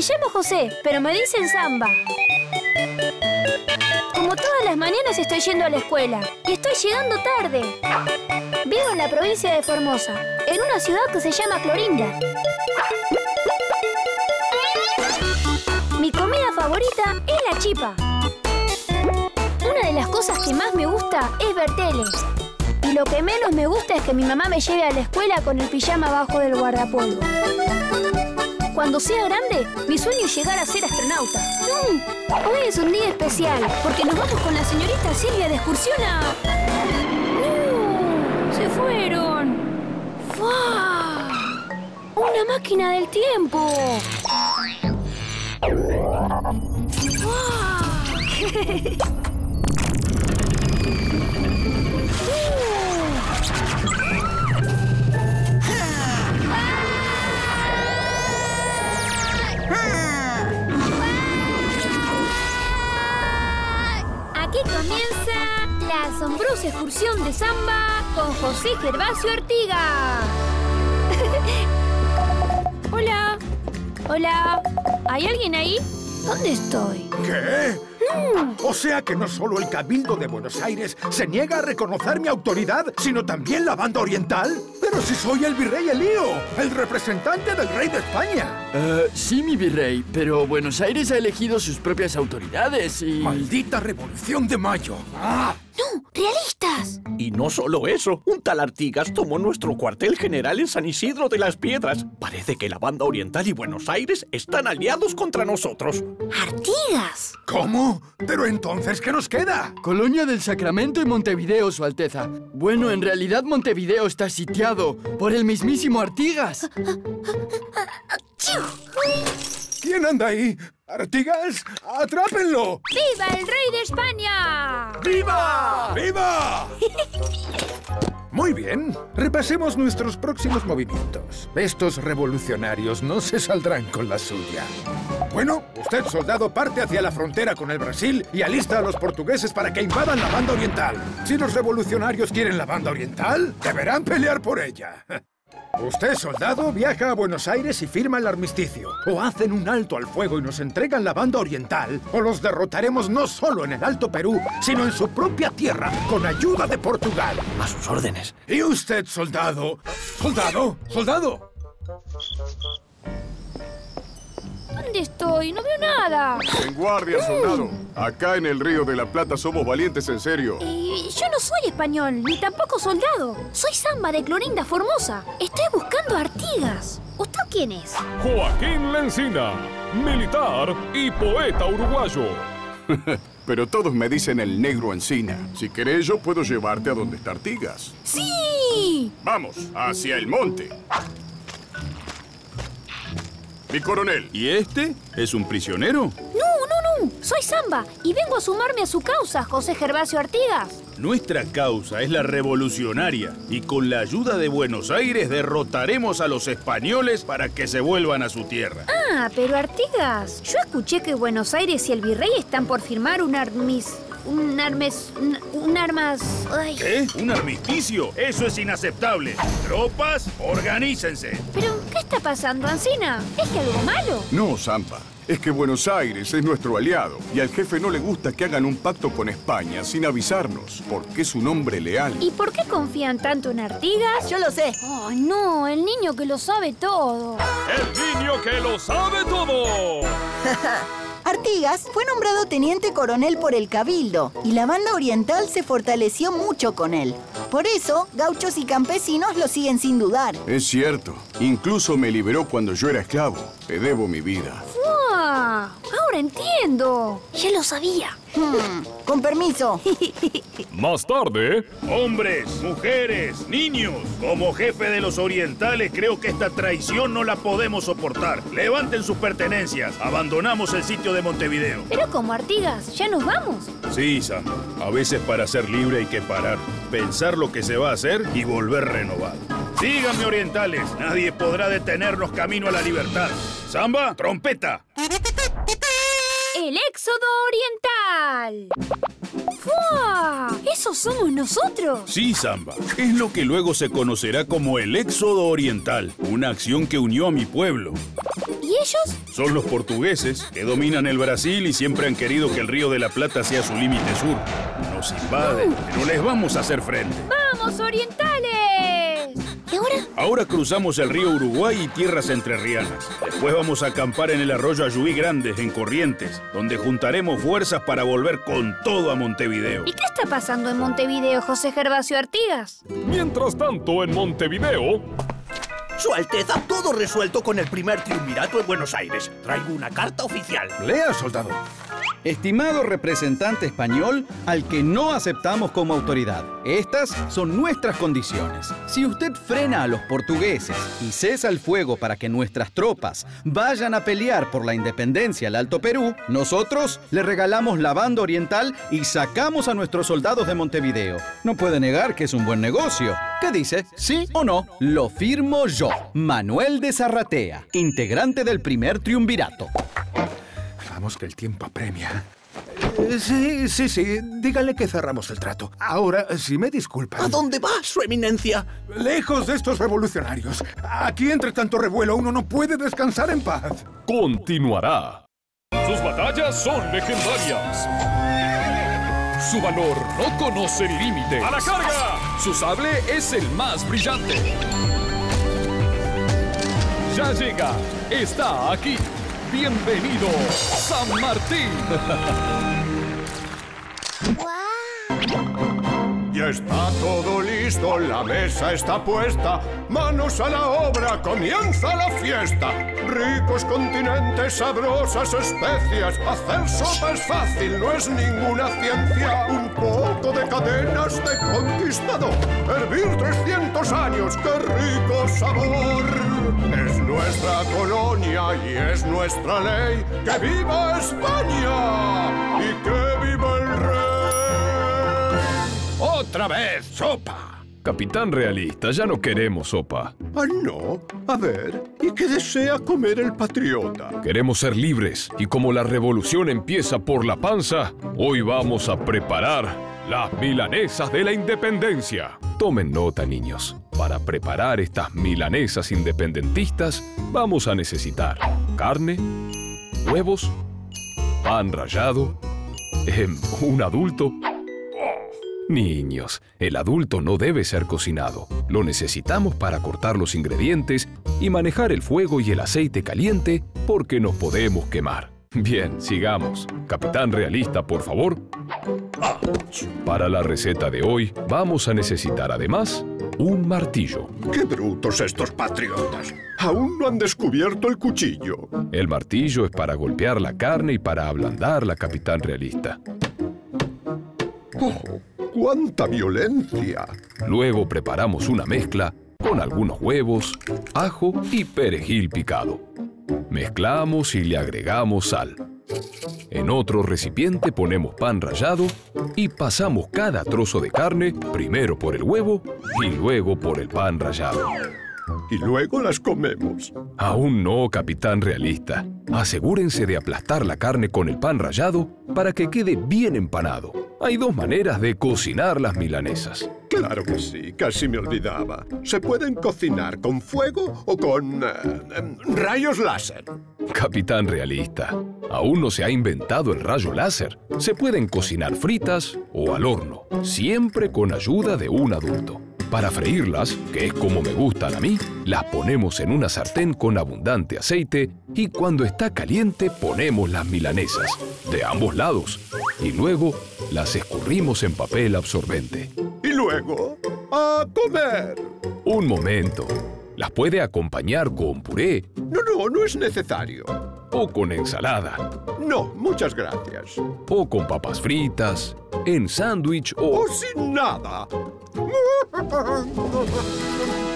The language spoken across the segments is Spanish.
Me llamo José, pero me dicen Samba. Como todas las mañanas estoy yendo a la escuela y estoy llegando tarde. Vivo en la provincia de Formosa, en una ciudad que se llama Clorinda. Mi comida favorita es la chipa. Una de las cosas que más me gusta es ver. Y lo que menos me gusta es que mi mamá me lleve a la escuela con el pijama abajo del guardapolvo. Cuando sea grande, mi sueño es llegar a ser astronauta. Mm, hoy es un día especial, porque nos vamos con la señorita Silvia de excursión a... ¡No! ¡Se fueron! ¡Fua! ¡Una máquina del tiempo! ¡Fua! Aquí comienza la asombrosa excursión de samba con José Gervasio Ortiga. Hola. Hola. ¿Hay alguien ahí? ¿Dónde estoy? ¿Qué? O sea que no solo el Cabildo de Buenos Aires se niega a reconocer mi autoridad, sino también la banda oriental. Pero si soy el virrey Elío, el representante del rey de España. Eh, sí, mi virrey, pero Buenos Aires ha elegido sus propias autoridades y... Maldita Revolución de Mayo. ¡Ah! ¡No! ¡Realistas! Y no solo eso, un tal Artigas tomó nuestro cuartel general en San Isidro de las Piedras. Parece que la banda oriental y Buenos Aires están aliados contra nosotros. ¡Artigas! ¿Cómo? Pero entonces, ¿qué nos queda? Colonia del Sacramento y Montevideo, Su Alteza. Bueno, en realidad Montevideo está sitiado por el mismísimo Artigas. ¿Quién anda ahí? ¡Artigas! ¡Atrápenlo! ¡Viva el rey de España! ¡Viva! ¡Viva! Muy bien, repasemos nuestros próximos movimientos. Estos revolucionarios no se saldrán con la suya. Bueno, usted, soldado, parte hacia la frontera con el Brasil y alista a los portugueses para que invadan la banda oriental. Si los revolucionarios quieren la banda oriental, deberán pelear por ella. Usted, soldado, viaja a Buenos Aires y firma el armisticio. O hacen un alto al fuego y nos entregan la banda oriental, o los derrotaremos no solo en el Alto Perú, sino en su propia tierra, con ayuda de Portugal. A sus órdenes. ¿Y usted, soldado? ¿Soldado? ¿Soldado? ¿Dónde estoy? No veo nada. En guardia, soldado. Acá en el Río de la Plata somos valientes en serio. Y yo no soy español, ni tampoco soldado. Soy Samba de Clorinda Formosa. Estoy buscando a Artigas. ¿Usted quién es? Joaquín Lencina, militar y poeta uruguayo. Pero todos me dicen el negro encina. Si querés, yo puedo llevarte a donde está Artigas. ¡Sí! Vamos, hacia el monte. Mi coronel. ¿Y este? ¿Es un prisionero? No, no, no. Soy Samba y vengo a sumarme a su causa, José Gervasio Artigas. Nuestra causa es la revolucionaria y con la ayuda de Buenos Aires derrotaremos a los españoles para que se vuelvan a su tierra. Ah, pero Artigas, yo escuché que Buenos Aires y el virrey están por firmar un armis... Un armes... Un, un armas... Ay. ¿Qué? ¿Un armisticio? Eso es inaceptable. Tropas, organícense. ¿Pero qué está pasando, Ancina? ¿Es que algo malo? No, Zampa. Es que Buenos Aires es nuestro aliado y al jefe no le gusta que hagan un pacto con España sin avisarnos, porque es un hombre leal. ¿Y por qué confían tanto en Artigas? Yo lo sé. Oh, no, el niño que lo sabe todo. El niño que lo sabe todo. Artigas fue nombrado teniente coronel por el Cabildo y la banda oriental se fortaleció mucho con él. Por eso, gauchos y campesinos lo siguen sin dudar. Es cierto. Incluso me liberó cuando yo era esclavo. Te debo mi vida. ¡Ah! Ahora entiendo. Ya lo sabía. Hmm, con permiso. Más tarde, Hombres, mujeres, niños. Como jefe de los orientales, creo que esta traición no la podemos soportar. Levanten sus pertenencias. Abandonamos el sitio de Montevideo. Pero como Artigas, ¿ya nos vamos? Sí, Sam. A veces para ser libre hay que parar, pensar lo que se va a hacer y volver renovado. Síganme, orientales. Nadie podrá detenernos camino a la libertad. Samba, trompeta. ¡El éxodo oriental! ¡Fua! ¿Esos somos nosotros? Sí, Samba. Es lo que luego se conocerá como el Éxodo Oriental, una acción que unió a mi pueblo. ¿Y ellos? Son los portugueses que dominan el Brasil y siempre han querido que el Río de la Plata sea su límite sur. Nos invaden, pero les vamos a hacer frente. ¡Vamos, orientales! ¿Y ahora? Ahora cruzamos el río Uruguay y tierras entrerrianas. Después vamos a acampar en el arroyo Ayuí Grandes, en Corrientes, donde juntaremos fuerzas para volver con todo a Montevideo. ¿Y qué está pasando en Montevideo, José Gervasio Artigas? Mientras tanto, en Montevideo, Su Alteza, todo resuelto con el primer triunvirato en Buenos Aires. Traigo una carta oficial. Lea, soldado. Estimado representante español, al que no aceptamos como autoridad, estas son nuestras condiciones. Si usted frena a los portugueses y cesa el fuego para que nuestras tropas vayan a pelear por la independencia al Alto Perú, nosotros le regalamos la banda oriental y sacamos a nuestros soldados de Montevideo. No puede negar que es un buen negocio. ¿Qué dice? ¿Sí o no? Lo firmo yo, Manuel de Zarratea, integrante del primer triunvirato. Vamos que el tiempo apremia. Eh, Sí, sí, sí. Dígale que cerramos el trato. Ahora, si me disculpan. ¿A dónde va, su eminencia? Lejos de estos revolucionarios. Aquí, entre tanto revuelo, uno no puede descansar en paz. continuará. Sus batallas son legendarias. Su valor no conoce límites. ¡A la carga! Su sable es el más brillante. Ya llega, está aquí. Bienvenido, San Martín. Ya está todo listo, la mesa está puesta. Manos a la obra, comienza la fiesta. Ricos continentes, sabrosas especias. Hacer sopa es fácil, no es ninguna ciencia. Un poco de cadenas de conquistador. Hervir 300 años, qué rico sabor. Es nuestra colonia y es nuestra ley. ¡Que viva España! ¡Y que viva el rey! ¡Otra vez! ¡Sopa! Capitán realista, ya no queremos sopa. Ah, no. A ver, ¿y qué desea comer el patriota? Queremos ser libres y como la revolución empieza por la panza, hoy vamos a preparar las milanesas de la independencia. Tomen nota, niños. Para preparar estas milanesas independentistas, vamos a necesitar carne, huevos, pan rallado, em, un adulto. Niños, el adulto no debe ser cocinado. Lo necesitamos para cortar los ingredientes y manejar el fuego y el aceite caliente porque nos podemos quemar. Bien, sigamos. Capitán realista, por favor. Para la receta de hoy, vamos a necesitar además un martillo. ¡Qué brutos estos patriotas! Aún no han descubierto el cuchillo. El martillo es para golpear la carne y para ablandarla, capitán realista. ¡Oh, cuánta violencia! Luego preparamos una mezcla con algunos huevos, ajo y perejil picado. Mezclamos y le agregamos sal. En otro recipiente ponemos pan rallado y pasamos cada trozo de carne primero por el huevo y luego por el pan rallado. Y luego las comemos. Aún no, capitán realista. Asegúrense de aplastar la carne con el pan rallado para que quede bien empanado. Hay dos maneras de cocinar las milanesas. Claro que sí, casi me olvidaba. Se pueden cocinar con fuego o con eh, em, rayos láser. Capitán realista, aún no se ha inventado el rayo láser. Se pueden cocinar fritas o al horno, siempre con ayuda de un adulto. Para freírlas, que es como me gustan a mí, las ponemos en una sartén con abundante aceite y cuando está caliente ponemos las milanesas, de ambos lados, y luego las escurrimos en papel absorbente. Y luego, a comer. Un momento. Las puede acompañar con puré No, no, no es necesario. o con ensalada, No, muchas gracias. o con papas fritas, en sándwich o... O sin nada.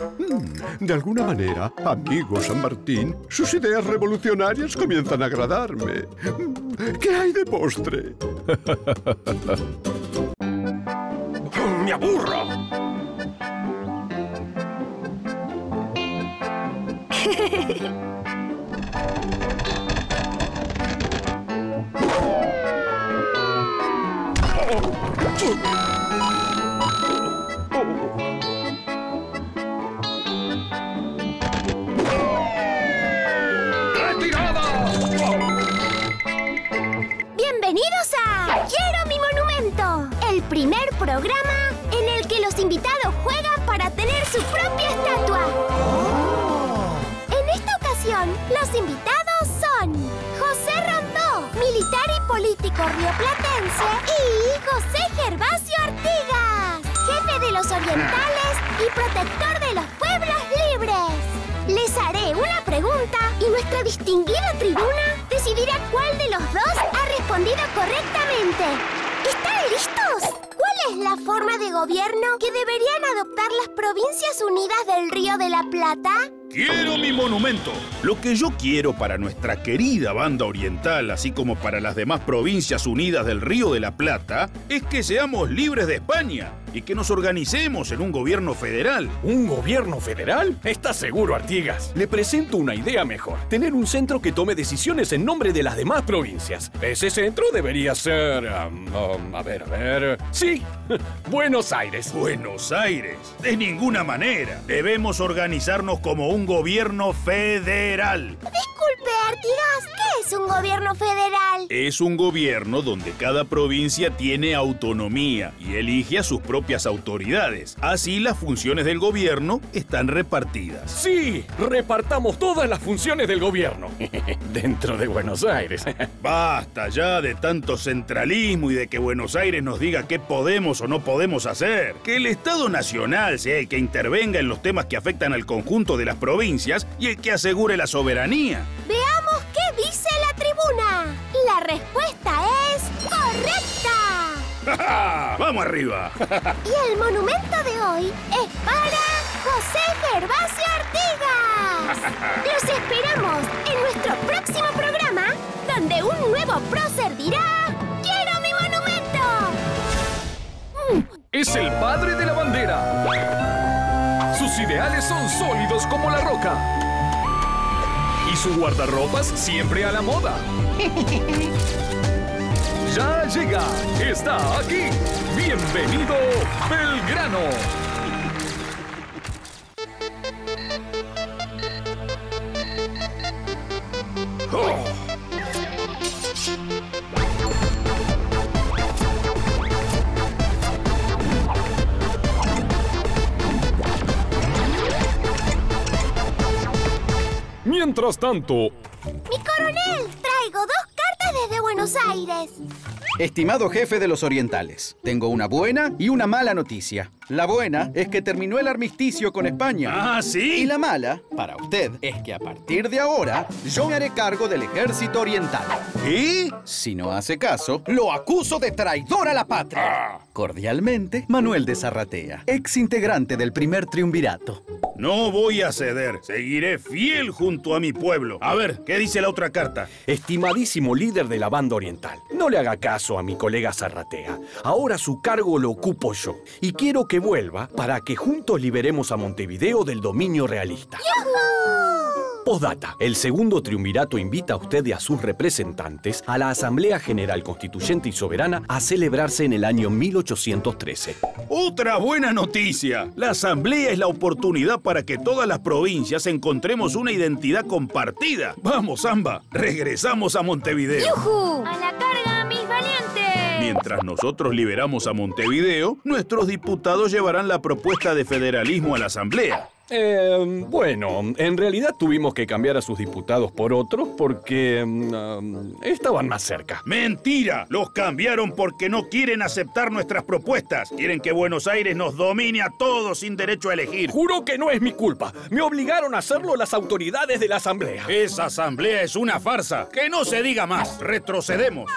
Mm, De alguna manera, amigo San Martín, sus ideas revolucionarias comienzan a agradarme. Mm, ¿Qué hay de postre? ¡Me aburro! rioplatense, y José Gervasio Artigas, jefe de los orientales y protector de los pueblos libres. Les haré una pregunta y nuestra distinguida tribuna decidirá cuál de los dos ha respondido correctamente. ¿Están listos? ¿Cuál es la forma de gobierno que deberían adoptar las Provincias Unidas del Río de la Plata? Quiero mi monumento. Lo que yo quiero para nuestra querida banda oriental, así como para las demás provincias unidas del Río de la Plata, es que seamos libres de España y que nos organicemos en un gobierno federal. ¿Un gobierno federal? ¿Estás seguro, Artigas? Le presento una idea mejor. Tener un centro que tome decisiones en nombre de las demás provincias. Ese centro debería ser... um, um, a ver, a ver... Sí, Buenos Aires. Buenos Aires. De ninguna manera. Debemos organizarnos como un gobierno federal. Disculpe, Artigas, ¿qué es un gobierno federal? Es un gobierno donde cada provincia tiene autonomía y elige a sus propias autoridades. Así las funciones del gobierno están repartidas. Sí, repartamos todas las funciones del gobierno. Dentro de Buenos Aires. Basta ya de tanto centralismo y de que Buenos Aires nos diga qué podemos o no podemos hacer. Que el Estado Nacional sea el que intervenga en los temas que afectan al conjunto de las provincias y el que asegure la soberanía. Veamos qué dice la tribuna. La respuesta es correcta. ¡Vamos arriba! Y el monumento de hoy es para José Gervasio Artigas. Los esperamos en nuestro próximo programa, donde un nuevo prócer dirá ¡Quiero mi monumento! Es el padre son sólidos como la roca. Y su guardarropas siempre a la moda. Ya llega, está aquí. Bienvenido, Belgrano. Mientras tanto, ¡Mi coronel! Traigo dos cartas desde Buenos Aires. Estimado jefe de los orientales, tengo una buena y una mala noticia. La buena es que terminó el armisticio con España. ¿Ah, sí? Y la mala, para usted, es que a partir de ahora yo me haré cargo del ejército oriental. ¿Y? Si no hace caso, lo acuso de traidor a la patria. Cordialmente, Manuel de Zarratea, ex integrante del primer triunvirato. No voy a ceder. Seguiré fiel junto a mi pueblo. A ver, ¿qué dice la otra carta? Estimadísimo líder de la banda oriental, no le haga caso a mi colega Zarratea. Ahora su cargo lo ocupo yo. Y quiero que vuelva para que juntos liberemos a Montevideo del dominio realista. Postdata. El segundo triunvirato invita a usted y a sus representantes a la Asamblea General Constituyente y Soberana a celebrarse en el año 1813. Otra buena noticia. La asamblea es la oportunidad para que todas las provincias encontremos una identidad compartida. Vamos, Zamba, regresamos a Montevideo. ¡Yujú! ¡A la carga! Mientras nosotros liberamos a Montevideo, nuestros diputados llevarán la propuesta de federalismo a la asamblea. Eh, bueno, en realidad tuvimos que cambiar a sus diputados por otros porque um, estaban más cerca. ¡Mentira! Los cambiaron porque no quieren aceptar nuestras propuestas. Quieren que Buenos Aires nos domine a todos sin derecho a elegir. Juro que no es mi culpa. Me obligaron a hacerlo las autoridades de la asamblea. Esa asamblea es una farsa. Que no se diga más. Retrocedemos.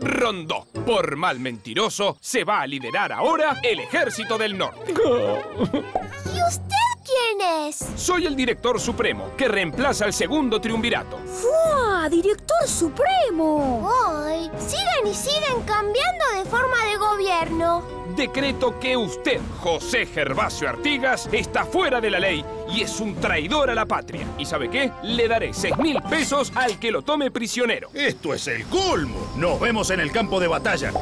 Rondó, por mal mentiroso, se va a liderar ahora el Ejército del Norte. ¿Y usted quién es? Soy el director supremo, que reemplaza al segundo triunvirato. ¡Fua! ¡Director Supremo! ¡Ay! Siguen y siguen cambiando de forma de gobierno. Decreto que usted, José Gervasio Artigas, está fuera de la ley y es un traidor a la patria. ¿Y sabe qué? Le daré seis mil pesos al que lo tome prisionero. Esto es el colmo. Nos vemos en el campo de batalla.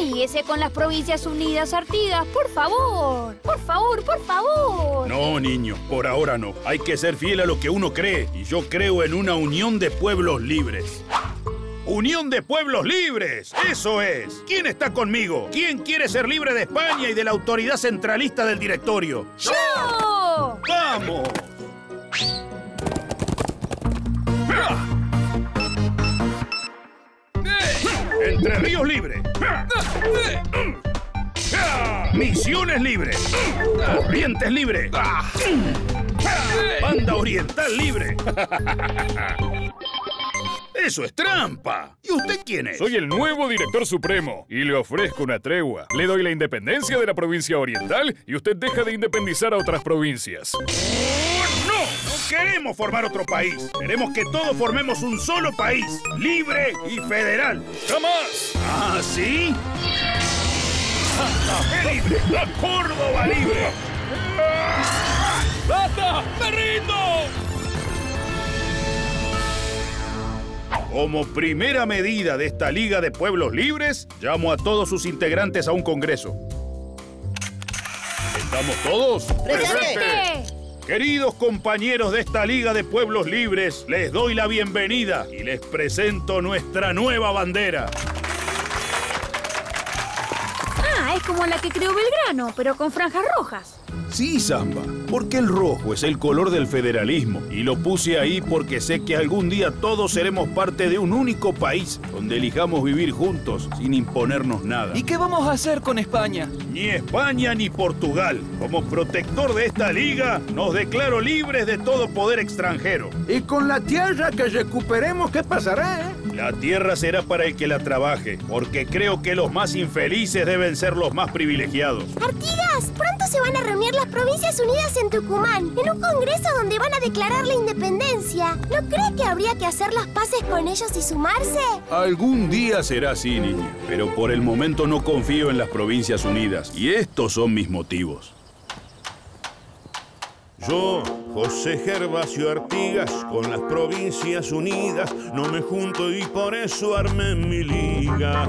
Amíguese con las Provincias Unidas, Artigas, por favor. Por favor, por favor. No, niño, por ahora no. Hay que ser fiel a lo que uno cree. Y yo creo en una unión de pueblos libres. ¡Unión de pueblos libres! ¡Eso es! ¿Quién está conmigo? ¿Quién quiere ser libre de España y de la autoridad centralista del directorio? ¡Yo! ¡Vamos! Entre Ríos Libre. Misiones Libre. Corrientes Libre. Banda Oriental Libre. ¡Eso es trampa! ¿Y usted quién es? Soy el nuevo director supremo y le ofrezco una tregua. Le doy la independencia de la provincia oriental y usted deja de independizar a otras provincias. Queremos formar otro país. Queremos que todos formemos un solo país, libre y federal. ¡Jamás! ¿Ah, sí? ¡Santa Fe libre! ¡La Córdoba libre! ¡Basta! ¡Me rindo! Como primera medida de esta Liga de Pueblos Libres, llamo a todos sus integrantes a un congreso. ¿Estamos todos? ¡Presente! Queridos compañeros de esta Liga de Pueblos Libres, les doy la bienvenida y les presento nuestra nueva bandera. Ah, es como la que creó Belgrano, pero con franjas rojas. Sí, Samba, porque el rojo es el color del federalismo y lo puse ahí porque sé que algún día todos seremos parte de un único país donde elijamos vivir juntos sin imponernos nada. ¿Y qué vamos a hacer con España? Ni España ni Portugal. Como protector de esta liga, nos declaro libres de todo poder extranjero. ¿Y con la tierra que recuperemos qué pasará, eh? La tierra será para el que la trabaje, porque creo que los más infelices deben ser los más privilegiados. Artigas, pronto se van a reunir las Provincias Unidas en Tucumán, en un congreso donde van a declarar la independencia. ¿No cree que habría que hacer las paces con ellos y sumarse? Algún día será así, niña, pero por el momento no confío en las Provincias Unidas, y estos son mis motivos. Yo, José Gervasio Artigas, con las Provincias Unidas, no me junto y por eso armé mi liga.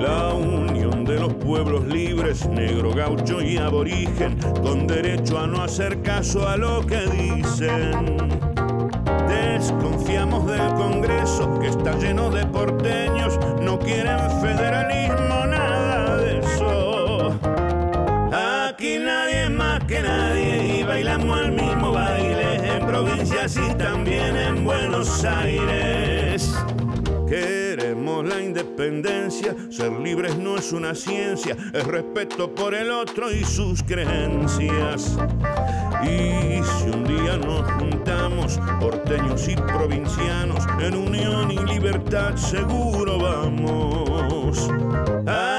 La unión de los pueblos libres, negro, gaucho y aborigen, con derecho a no hacer caso a lo que dicen. Desconfiamos del Congreso, que está lleno de porteños, no quieren federalismo, nada provincias y también en Buenos Aires. Queremos la independencia, ser libres no es una ciencia, es respeto por el otro y sus creencias. Y si un día nos juntamos, porteños y provincianos, en unión y libertad seguro vamos.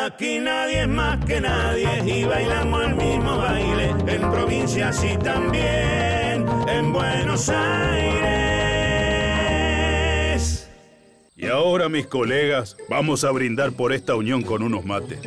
Aquí nadie es más que nadie y bailamos el mismo baile, en provincias y también en Buenos Aires. Y ahora, mis colegas, vamos a brindar por esta unión con unos mates.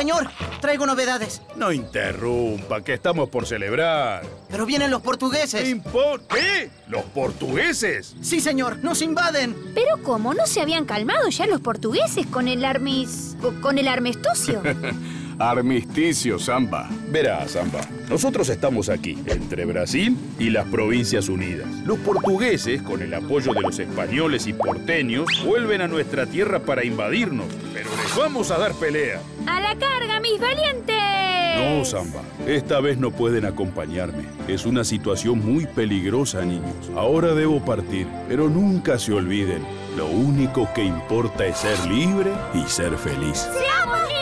Señor, traigo novedades. No interrumpa, que estamos por celebrar. Pero vienen los portugueses. ¿Impor qué? ¿Los portugueses? Sí, señor, nos invaden. Pero ¿cómo? ¿No se habían calmado ya los portugueses con el armis... con el armisticio? Armisticio, Samba. Verá, Samba, nosotros estamos aquí, entre Brasil y las Provincias Unidas. Los portugueses, con el apoyo de los españoles y porteños, vuelven a nuestra tierra para invadirnos, vamos a dar pelea. ¡A la carga, mis valientes! No, Samba, esta vez no pueden acompañarme. Es una situación muy peligrosa, niños. Ahora debo partir, pero nunca se olviden, lo único que importa es ser libre y ser feliz. ¡Seamos libres!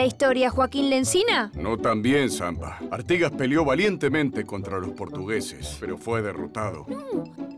La historia, Joaquín Lencina? No tan bien, Samba. Artigas peleó valientemente contra los portugueses, pero fue derrotado.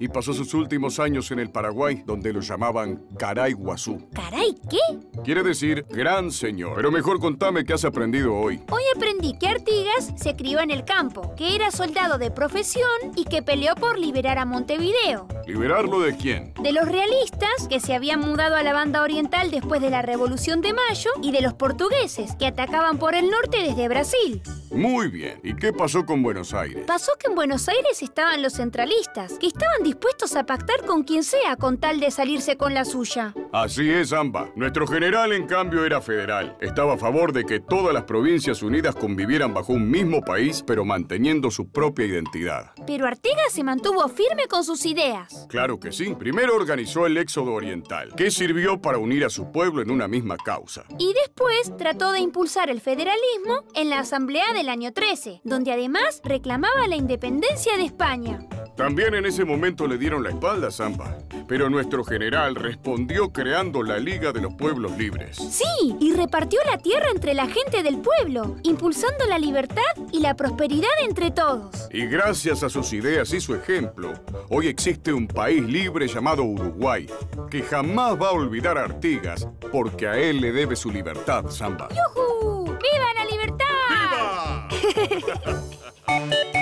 Y pasó sus últimos años en el Paraguay, donde lo llamaban Caray Guazú. ¿Caray qué? Quiere decir gran señor. Pero mejor contame qué has aprendido hoy. Hoy aprendí que Artigas se crió en el campo, que era soldado de profesión y que peleó por liberar a Montevideo. ¿Liberarlo de quién? De los realistas, que se habían mudado a la banda oriental después de la Revolución de Mayo, y de los portugueses, que atacaban por el norte desde Brasil. Muy bien. ¿Y qué pasó con Buenos Aires? Pasó que en Buenos Aires estaban los centralistas, que estaban dispuestos a pactar con quien sea con tal de salirse con la suya. Así es, Amba. Nuestro general, en cambio, era federal. Estaba a favor de que todas las provincias unidas convivieran bajo un mismo país, pero manteniendo su propia identidad. Pero Artigas se mantuvo firme con sus ideas. Claro que sí. Primero organizó el éxodo oriental, que sirvió para unir a su pueblo en una misma causa. Y después trató de impulsar el federalismo en la Asamblea del año 13, donde además reclamaba la independencia de España. También en ese momento le dieron la espalda a Zamba. Pero nuestro general respondió creando la Liga de los Pueblos Libres. Sí, y repartió la tierra entre la gente del pueblo, impulsando la libertad y la prosperidad entre todos. Y gracias a sus ideas y su ejemplo, hoy existe un país libre llamado Uruguay, que jamás va a olvidar a Artigas, porque a él le debe su libertad, Zamba. ¡Yujú! ¡Viva la libertad! El